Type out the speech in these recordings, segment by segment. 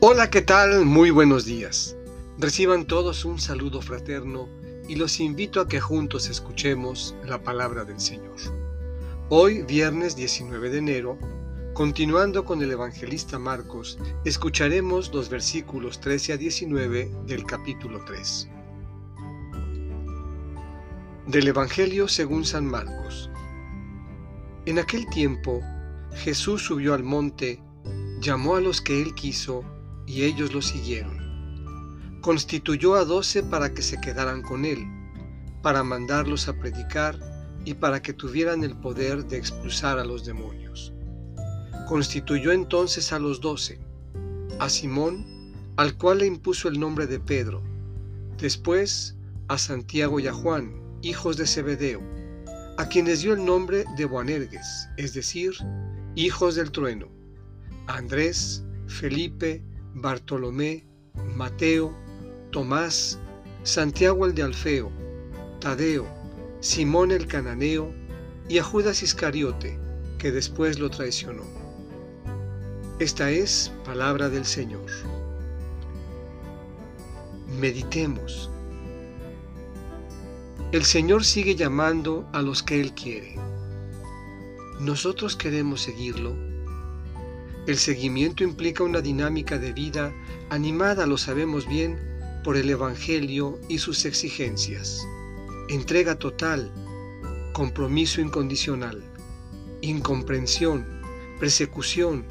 Hola, ¿qué tal? Muy buenos días. Reciban todos un saludo fraterno y los invito a que juntos escuchemos la palabra del Señor. Hoy, viernes 19 de enero, continuando con el evangelista Marcos, escucharemos los versículos 13 a 19 del capítulo 3. Del Evangelio según San Marcos. En aquel tiempo, Jesús subió al monte, llamó a los que él quiso, y ellos lo siguieron. Constituyó a doce para que se quedaran con él, para mandarlos a predicar y para que tuvieran el poder de expulsar a los demonios. Constituyó entonces a los doce, a Simón, al cual le impuso el nombre de Pedro, después a Santiago y a Juan, hijos de Zebedeo, a quienes dio el nombre de Boanerges, es decir, hijos del trueno, a Andrés, Felipe, Bartolomé, Mateo, Tomás, Santiago el de Alfeo, Tadeo, Simón el cananeo y a Judas Iscariote, que después lo traicionó. Esta es palabra del Señor. Meditemos. El Señor sigue llamando a los que Él quiere. ¿Nosotros queremos seguirlo? El seguimiento implica una dinámica de vida animada, lo sabemos bien, por el Evangelio y sus exigencias. Entrega total, compromiso incondicional, incomprensión, persecución,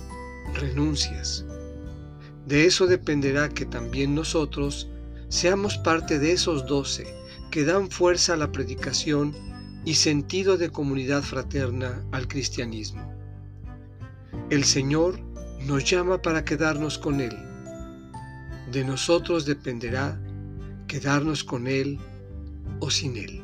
renuncias. De eso dependerá que también nosotros seamos parte de esos doce que dan fuerza a la predicación y sentido de comunidad fraterna al cristianismo. El Señor nos llama para quedarnos con Él. De nosotros dependerá quedarnos con Él o sin Él.